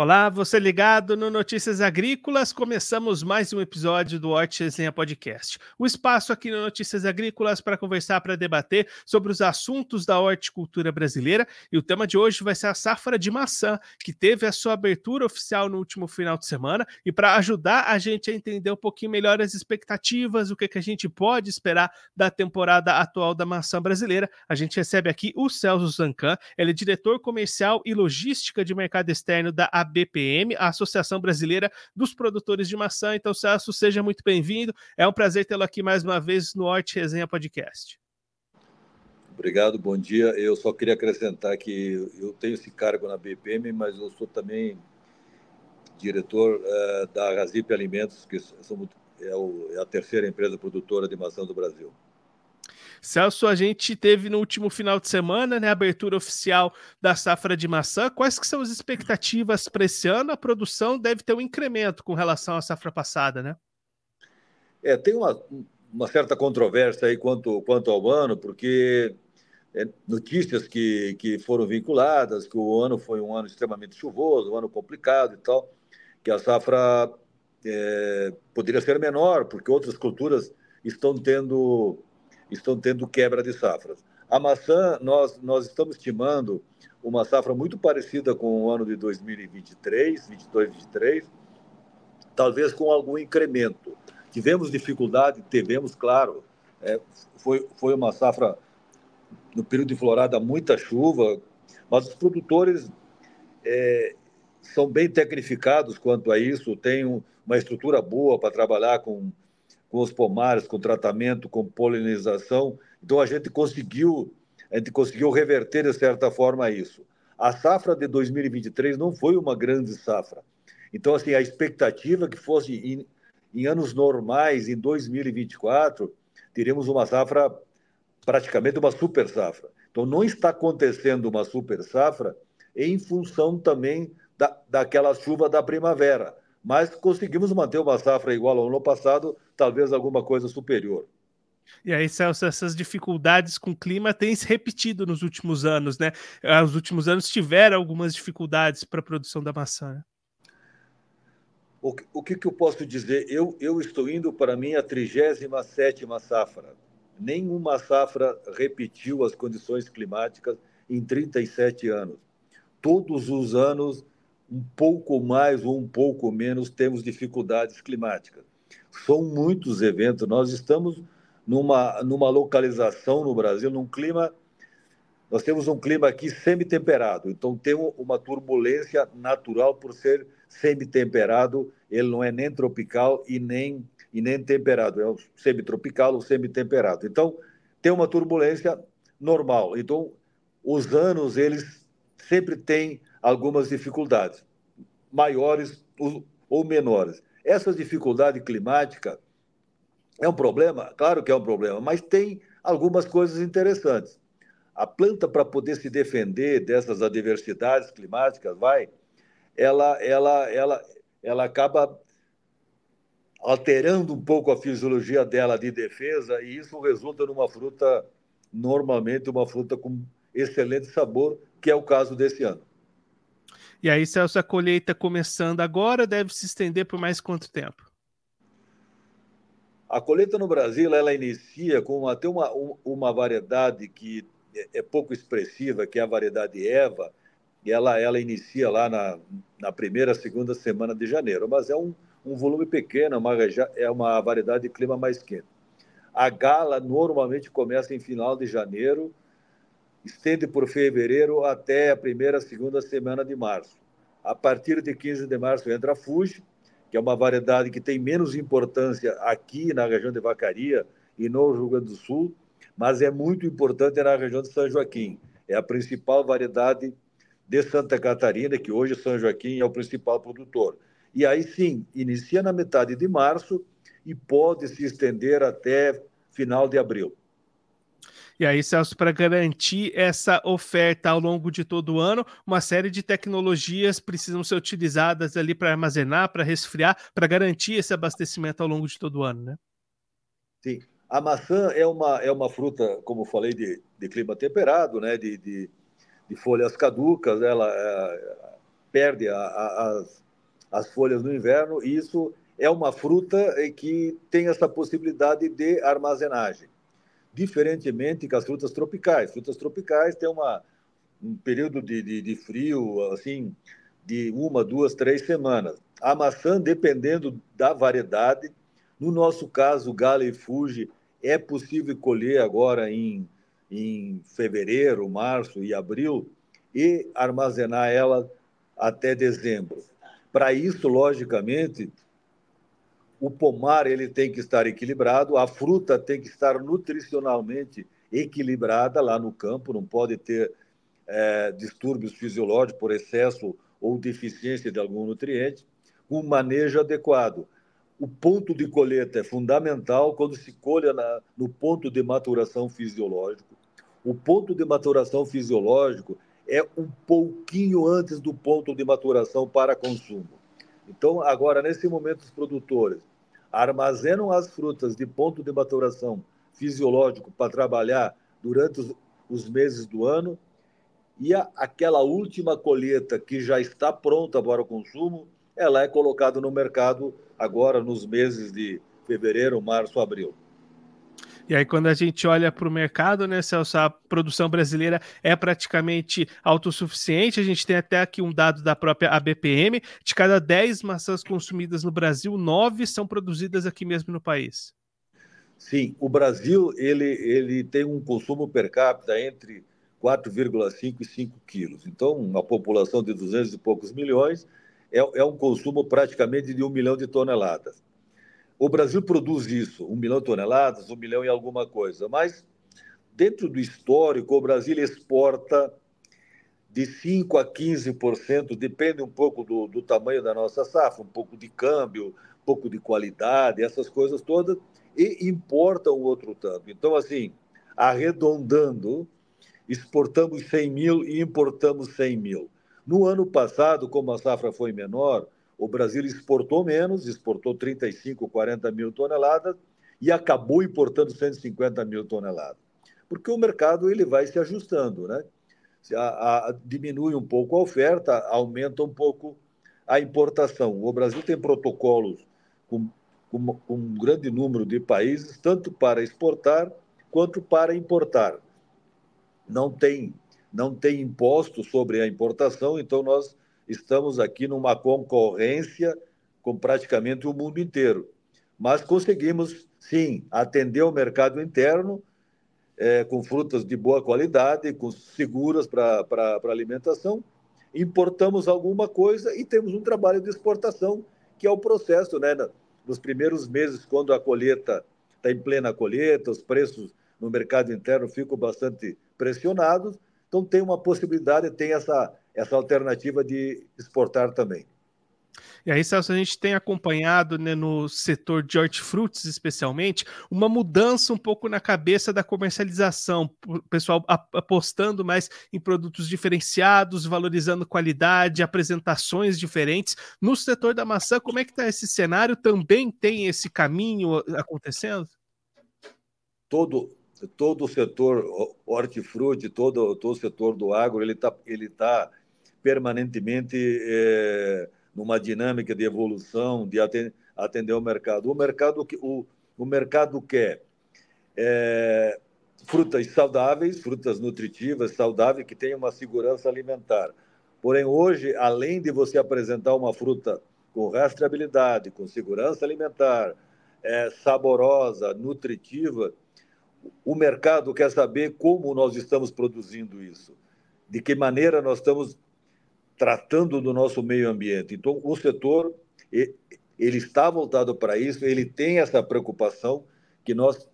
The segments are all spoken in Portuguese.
Olá, você ligado no Notícias Agrícolas. Começamos mais um episódio do Horti Resenha Podcast. O espaço aqui no Notícias Agrícolas para conversar, para debater sobre os assuntos da horticultura brasileira. E o tema de hoje vai ser a safra de maçã, que teve a sua abertura oficial no último final de semana. E para ajudar a gente a entender um pouquinho melhor as expectativas, o que, que a gente pode esperar da temporada atual da maçã brasileira, a gente recebe aqui o Celso Zancan. Ele é diretor comercial e logística de mercado externo da ABPM, a Associação Brasileira dos Produtores de Maçã. Então, Celso, seja muito bem-vindo. É um prazer tê-lo aqui mais uma vez no Horte Resenha Podcast. Obrigado, bom dia. Eu só queria acrescentar que eu tenho esse cargo na BPM, mas eu sou também diretor uh, da Razip Alimentos, que é, o, é a terceira empresa produtora de maçã do Brasil. Celso, a gente teve no último final de semana, né, a abertura oficial da safra de maçã. Quais que são as expectativas para esse ano? A produção deve ter um incremento com relação à safra passada, né? É, tem uma, uma certa controvérsia aí quanto, quanto ao ano, porque é, notícias que, que foram vinculadas, que o ano foi um ano extremamente chuvoso, um ano complicado e tal, que a safra é, poderia ser menor, porque outras culturas estão tendo estão tendo quebra de safras. A maçã, nós, nós estamos estimando uma safra muito parecida com o ano de 2023, 22, 23, talvez com algum incremento. Tivemos dificuldade, tivemos, claro, é, foi, foi uma safra no período de florada, muita chuva, mas os produtores é, são bem tecnificados quanto a isso, têm uma estrutura boa para trabalhar com com os pomares, com tratamento, com polinização. Então a gente conseguiu, a gente conseguiu reverter de certa forma isso. A safra de 2023 não foi uma grande safra. Então assim, a expectativa que fosse em, em anos normais, em 2024, teríamos uma safra praticamente uma super safra. Então não está acontecendo uma super safra em função também da, daquela chuva da primavera mas conseguimos manter uma safra igual ao ano passado, talvez alguma coisa superior. E aí, Celso, essas dificuldades com o clima têm se repetido nos últimos anos, né? Ah, os últimos anos tiveram algumas dificuldades para a produção da maçã. Né? O, o que, que, eu posso dizer? Eu, eu estou indo para a minha 37 safra. Nenhuma safra repetiu as condições climáticas em 37 anos. Todos os anos um pouco mais ou um pouco menos temos dificuldades climáticas. São muitos eventos, nós estamos numa, numa localização no Brasil, num clima. Nós temos um clima aqui semi-temperado, então tem uma turbulência natural por ser semi-temperado, ele não é nem tropical e nem, e nem temperado, é semi-tropical ou semi-temperado. Então, tem uma turbulência normal. Então, os anos, eles sempre têm algumas dificuldades, maiores ou menores. Essa dificuldade climática é um problema? Claro que é um problema, mas tem algumas coisas interessantes. A planta, para poder se defender dessas adversidades climáticas, vai, ela, ela, ela, ela acaba alterando um pouco a fisiologia dela de defesa e isso resulta numa fruta, normalmente uma fruta com excelente sabor, que é o caso desse ano. E aí, Celso, a colheita começando agora deve se estender por mais quanto tempo? A colheita no Brasil ela inicia com até uma, uma variedade que é, é pouco expressiva, que é a variedade Eva, e ela, ela inicia lá na, na primeira, segunda semana de janeiro, mas é um, um volume pequeno, uma, é uma variedade de clima mais quente. A gala normalmente começa em final de janeiro estende por fevereiro até a primeira, segunda semana de março. A partir de 15 de março entra a Fuji, que é uma variedade que tem menos importância aqui na região de Vacaria e no Rio Grande do Sul, mas é muito importante na região de São Joaquim. É a principal variedade de Santa Catarina, que hoje São Joaquim é o principal produtor. E aí sim, inicia na metade de março e pode se estender até final de abril. E aí, Celso, para garantir essa oferta ao longo de todo o ano, uma série de tecnologias precisam ser utilizadas ali para armazenar, para resfriar, para garantir esse abastecimento ao longo de todo o ano, né? Sim. A maçã é uma, é uma fruta, como falei, de, de clima temperado, né? de, de, de folhas caducas. Ela, é, perde a, a, as, as folhas no inverno, e isso é uma fruta que tem essa possibilidade de armazenagem. Diferentemente que as frutas tropicais. Frutas tropicais têm uma, um período de, de, de frio, assim, de uma, duas, três semanas. A maçã, dependendo da variedade, no nosso caso, Gala e Fuji, é possível colher agora em, em fevereiro, março e abril e armazenar ela até dezembro. Para isso, logicamente, o pomar ele tem que estar equilibrado, a fruta tem que estar nutricionalmente equilibrada lá no campo, não pode ter é, distúrbios fisiológicos por excesso ou deficiência de algum nutriente, um manejo adequado. O ponto de colheita é fundamental quando se colha na, no ponto de maturação fisiológico. O ponto de maturação fisiológico é um pouquinho antes do ponto de maturação para consumo. Então, agora, nesse momento, os produtores armazenam as frutas de ponto de maturação fisiológico para trabalhar durante os, os meses do ano e a, aquela última colheita que já está pronta para o consumo, ela é colocada no mercado agora nos meses de fevereiro, março, abril. E aí, quando a gente olha para o mercado, né, Celso, a produção brasileira é praticamente autossuficiente. A gente tem até aqui um dado da própria ABPM: de cada 10 maçãs consumidas no Brasil, 9 são produzidas aqui mesmo no país. Sim, o Brasil ele, ele tem um consumo per capita entre 4,5 e 5 quilos. Então, uma população de 200 e poucos milhões é, é um consumo praticamente de um milhão de toneladas. O Brasil produz isso, um milhão de toneladas, um milhão e alguma coisa, mas dentro do histórico, o Brasil exporta de 5% a 15%, depende um pouco do, do tamanho da nossa safra, um pouco de câmbio, um pouco de qualidade, essas coisas todas, e importa um outro tanto. Então, assim, arredondando, exportamos 100 mil e importamos 100 mil. No ano passado, como a safra foi menor, o Brasil exportou menos, exportou 35, 40 mil toneladas e acabou importando 150 mil toneladas. Porque o mercado ele vai se ajustando, né? A, a, diminui um pouco a oferta, aumenta um pouco a importação. O Brasil tem protocolos com, com, com um grande número de países, tanto para exportar quanto para importar não tem, não tem imposto sobre a importação, então nós estamos aqui numa concorrência com praticamente o mundo inteiro. Mas conseguimos, sim, atender o mercado interno é, com frutas de boa qualidade, com seguras para alimentação. Importamos alguma coisa e temos um trabalho de exportação, que é o processo, né? Nos primeiros meses, quando a colheita está em plena colheita, os preços no mercado interno ficam bastante pressionados, então tem uma possibilidade, tem essa, essa alternativa de exportar também. E aí, Celso, a gente tem acompanhado né, no setor de hortifrutis, especialmente, uma mudança um pouco na cabeça da comercialização, o pessoal apostando mais em produtos diferenciados, valorizando qualidade, apresentações diferentes. No setor da maçã, como é que está esse cenário? Também tem esse caminho acontecendo? Todo, todo o setor hortifruti, todo, todo o setor do agro, ele está ele tá permanentemente é, numa dinâmica de evolução, de atender, o mercado. O mercado, o, o mercado quer é, frutas saudáveis, frutas nutritivas, saudáveis, que tenham uma segurança alimentar. Porém, hoje, além de você apresentar uma fruta com rastreabilidade, com segurança alimentar, é, saborosa, nutritiva, o mercado quer saber como nós estamos produzindo isso, de que maneira nós estamos tratando do nosso meio ambiente. Então, o setor ele está voltado para isso, ele tem essa preocupação que nós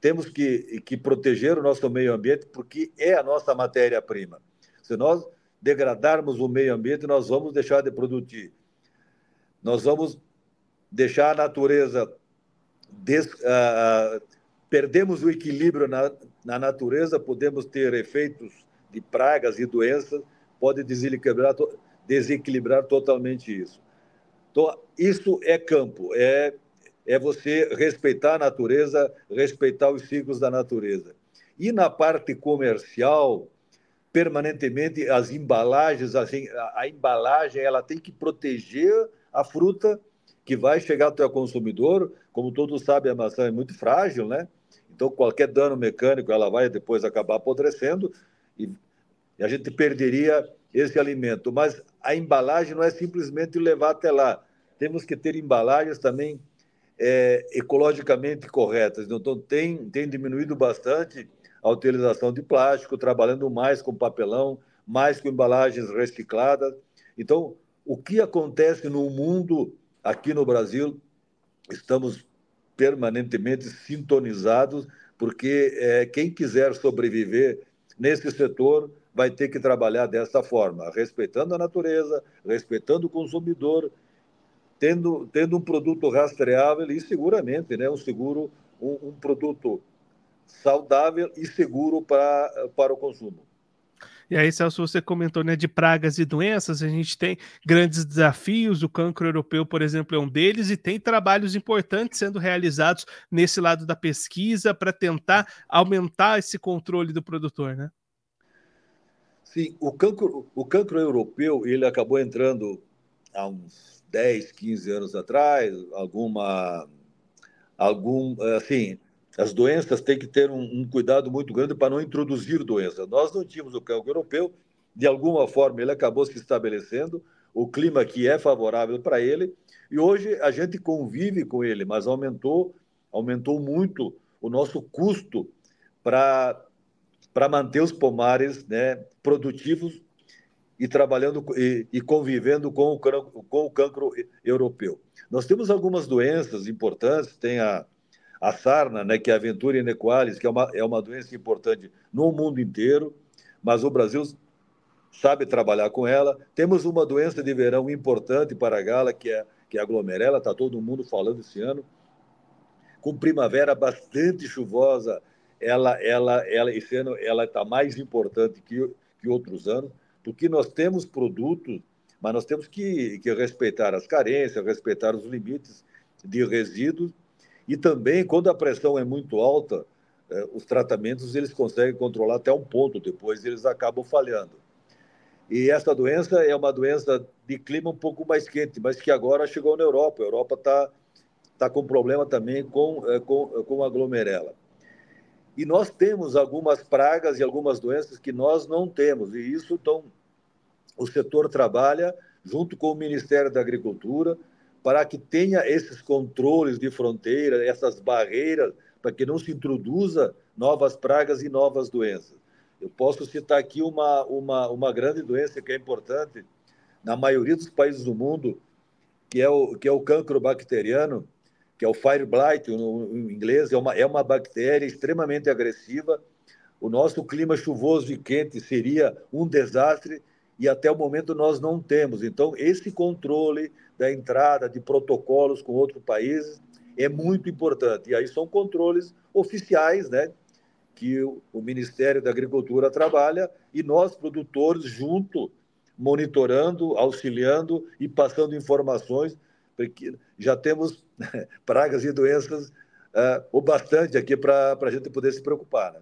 temos que, que proteger o nosso meio ambiente porque é a nossa matéria-prima. Se nós degradarmos o meio ambiente, nós vamos deixar de produzir. Nós vamos deixar a natureza des, uh, perdemos o equilíbrio na, na natureza, podemos ter efeitos de pragas e doenças, pode desequilibrar, desequilibrar totalmente isso. Então, isso é campo, é, é você respeitar a natureza, respeitar os ciclos da natureza. E na parte comercial, permanentemente as embalagens, a, a embalagem ela tem que proteger a fruta que vai chegar até o consumidor. Como todos sabem, a maçã é muito frágil, né? Então, qualquer dano mecânico, ela vai depois acabar apodrecendo e a gente perderia esse alimento. Mas a embalagem não é simplesmente levar até lá. Temos que ter embalagens também é, ecologicamente corretas. Então, tem, tem diminuído bastante a utilização de plástico, trabalhando mais com papelão, mais com embalagens recicladas. Então, o que acontece no mundo, aqui no Brasil, estamos permanentemente sintonizados, porque é, quem quiser sobreviver nesse setor vai ter que trabalhar dessa forma, respeitando a natureza, respeitando o consumidor, tendo, tendo um produto rastreável e seguramente, né, um seguro, um, um produto saudável e seguro para, para o consumo. E aí, Celso, você comentou né, de pragas e doenças, a gente tem grandes desafios, o cancro europeu, por exemplo, é um deles, e tem trabalhos importantes sendo realizados nesse lado da pesquisa para tentar aumentar esse controle do produtor, né? Sim, o cancro, o cancro europeu, ele acabou entrando há uns 10, 15 anos atrás, alguma algum assim, as doenças têm que ter um, um cuidado muito grande para não introduzir doenças. Nós não tínhamos o cancro europeu, de alguma forma ele acabou se estabelecendo, o clima aqui é favorável para ele, e hoje a gente convive com ele, mas aumentou, aumentou muito o nosso custo para para manter os pomares né, produtivos e trabalhando e, e convivendo com o, com o cancro europeu. Nós temos algumas doenças importantes, tem a, a sarna, né, que é a Ventura inequalis, que é uma, é uma doença importante no mundo inteiro, mas o Brasil sabe trabalhar com ela. Temos uma doença de verão importante para a gala, que é, que é a glomerela, está todo mundo falando esse ano. Com primavera bastante chuvosa, ela, ela, ela esse ano ela está mais importante que, que outros anos, porque nós temos produtos, mas nós temos que, que respeitar as carências, respeitar os limites de resíduos e também, quando a pressão é muito alta, é, os tratamentos eles conseguem controlar até um ponto, depois eles acabam falhando. E essa doença é uma doença de clima um pouco mais quente, mas que agora chegou na Europa. A Europa está tá com problema também com, é, com, com a glomerela. E nós temos algumas pragas e algumas doenças que nós não temos, e isso então, o setor trabalha junto com o Ministério da Agricultura, para que tenha esses controles de fronteira, essas barreiras, para que não se introduza novas pragas e novas doenças. Eu posso citar aqui uma, uma, uma grande doença que é importante na maioria dos países do mundo, que é o, que é o cancro bacteriano, que é o fire blight, em inglês, é uma, é uma bactéria extremamente agressiva. O nosso clima chuvoso e quente seria um desastre e até o momento nós não temos. Então, esse controle da entrada de protocolos com outros países é muito importante. E aí são controles oficiais, né? Que o Ministério da Agricultura trabalha e nós, produtores, junto, monitorando, auxiliando e passando informações, porque já temos pragas e doenças uh, o bastante aqui para a gente poder se preocupar. Né?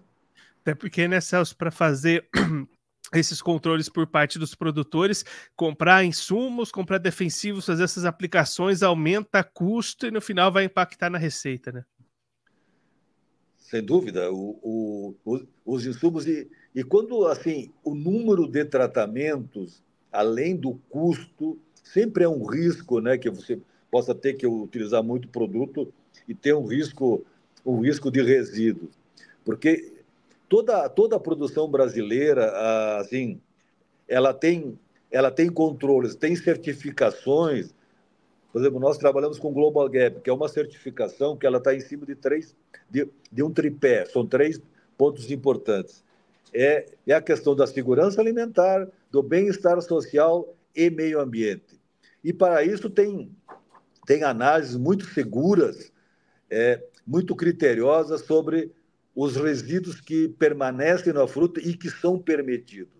Até porque, né, Celso, para fazer esses controles por parte dos produtores, comprar insumos, comprar defensivos, fazer essas aplicações, aumenta custo e no final vai impactar na receita, né? Sem dúvida, o, o, os insumos e, e quando assim o número de tratamentos, além do custo, sempre é um risco, né, que você possa ter que utilizar muito produto e ter um risco, um risco de resíduos, porque toda, toda a produção brasileira, assim, ela tem, ela tem controles, tem certificações. Por exemplo, nós trabalhamos com Global Gap, que é uma certificação que ela está em cima de três, de, de um tripé. São três pontos importantes. É, é a questão da segurança alimentar, do bem-estar social e meio ambiente. E para isso tem, tem análises muito seguras, é, muito criteriosas sobre os resíduos que permanecem na fruta e que são permitidos.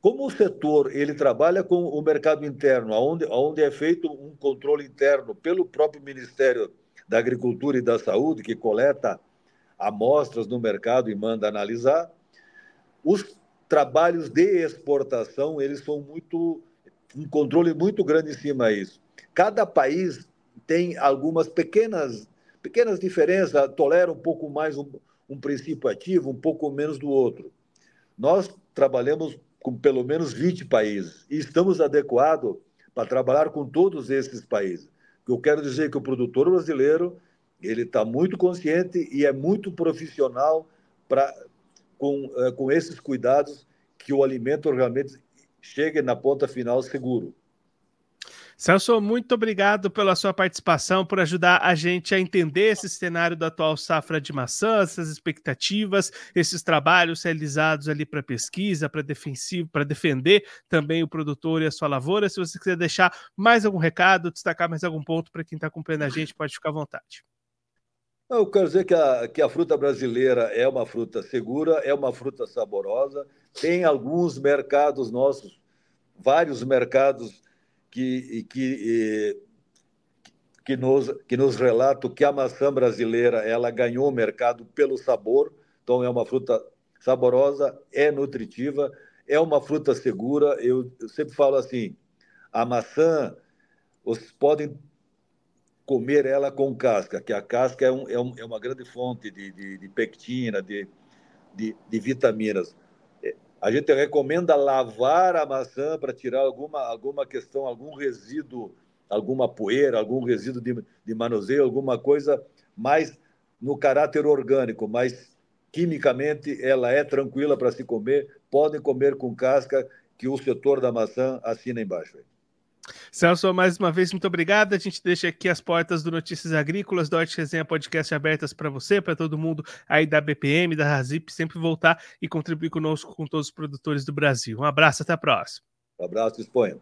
Como o setor ele trabalha com o mercado interno, onde, onde é feito um controle interno pelo próprio Ministério da Agricultura e da Saúde, que coleta amostras no mercado e manda analisar, os, trabalhos de exportação, eles são muito um controle muito grande em cima disso. Cada país tem algumas pequenas pequenas diferenças, tolera um pouco mais um, um princípio ativo, um pouco menos do outro. Nós trabalhamos com pelo menos 20 países e estamos adequados para trabalhar com todos esses países. Eu quero dizer que o produtor brasileiro ele está muito consciente e é muito profissional para com, eh, com esses cuidados que o alimento realmente chegue na ponta final seguro. Celso, muito obrigado pela sua participação, por ajudar a gente a entender esse cenário da atual safra de maçã, essas expectativas, esses trabalhos realizados ali para pesquisa, para defensivo, para defender também o produtor e a sua lavoura. Se você quiser deixar mais algum recado, destacar mais algum ponto para quem está acompanhando a gente, pode ficar à vontade. Eu quero dizer que a, que a fruta brasileira é uma fruta segura, é uma fruta saborosa. Tem alguns mercados nossos, vários mercados que, que, que, nos, que nos relatam que a maçã brasileira ela ganhou o mercado pelo sabor, então é uma fruta saborosa, é nutritiva, é uma fruta segura. Eu, eu sempre falo assim, a maçã, vocês podem comer ela com casca, que a casca é, um, é, um, é uma grande fonte de, de, de pectina, de, de, de vitaminas. A gente recomenda lavar a maçã para tirar alguma, alguma questão, algum resíduo, alguma poeira, algum resíduo de, de manuseio, alguma coisa mais no caráter orgânico, mas quimicamente ela é tranquila para se comer. Podem comer com casca, que o setor da maçã assina embaixo. Celso, mais uma vez, muito obrigado. A gente deixa aqui as portas do Notícias Agrícolas, do Resenha Podcast abertas para você, para todo mundo aí da BPM, da Razip, sempre voltar e contribuir conosco com todos os produtores do Brasil. Um abraço, até a próxima. Um abraço, exponha.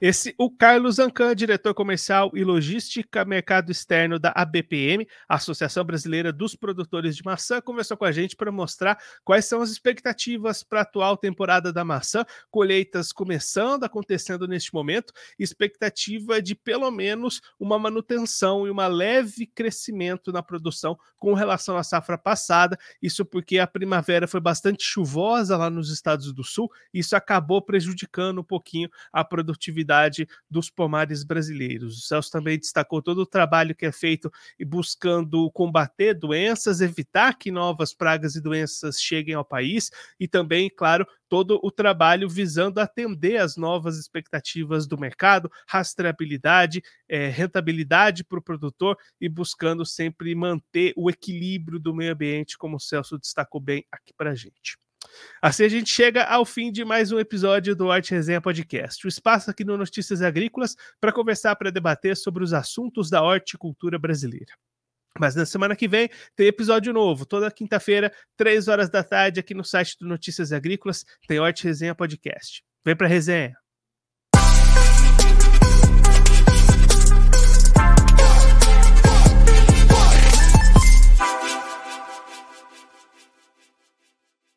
Esse, o Carlos Ancan, diretor comercial e logística mercado externo da ABPM, Associação Brasileira dos Produtores de Maçã, conversou com a gente para mostrar quais são as expectativas para a atual temporada da maçã, colheitas começando, acontecendo neste momento, expectativa de pelo menos uma manutenção e uma leve crescimento na produção com relação à safra passada, isso porque a primavera foi bastante chuvosa lá nos estados do sul, isso acabou prejudicando um pouquinho a produtividade produtividade dos pomares brasileiros. O Celso também destacou todo o trabalho que é feito e buscando combater doenças, evitar que novas pragas e doenças cheguem ao país e também, claro, todo o trabalho visando atender às novas expectativas do mercado, rastreabilidade, é, rentabilidade para o produtor e buscando sempre manter o equilíbrio do meio ambiente, como o Celso destacou bem aqui para a gente. Assim a gente chega ao fim de mais um episódio do Arte Resenha Podcast, o espaço aqui no Notícias Agrícolas para conversar, para debater sobre os assuntos da horticultura brasileira. Mas na semana que vem tem episódio novo, toda quinta-feira, três horas da tarde, aqui no site do Notícias Agrícolas, tem Horte Resenha Podcast. Vem para resenha!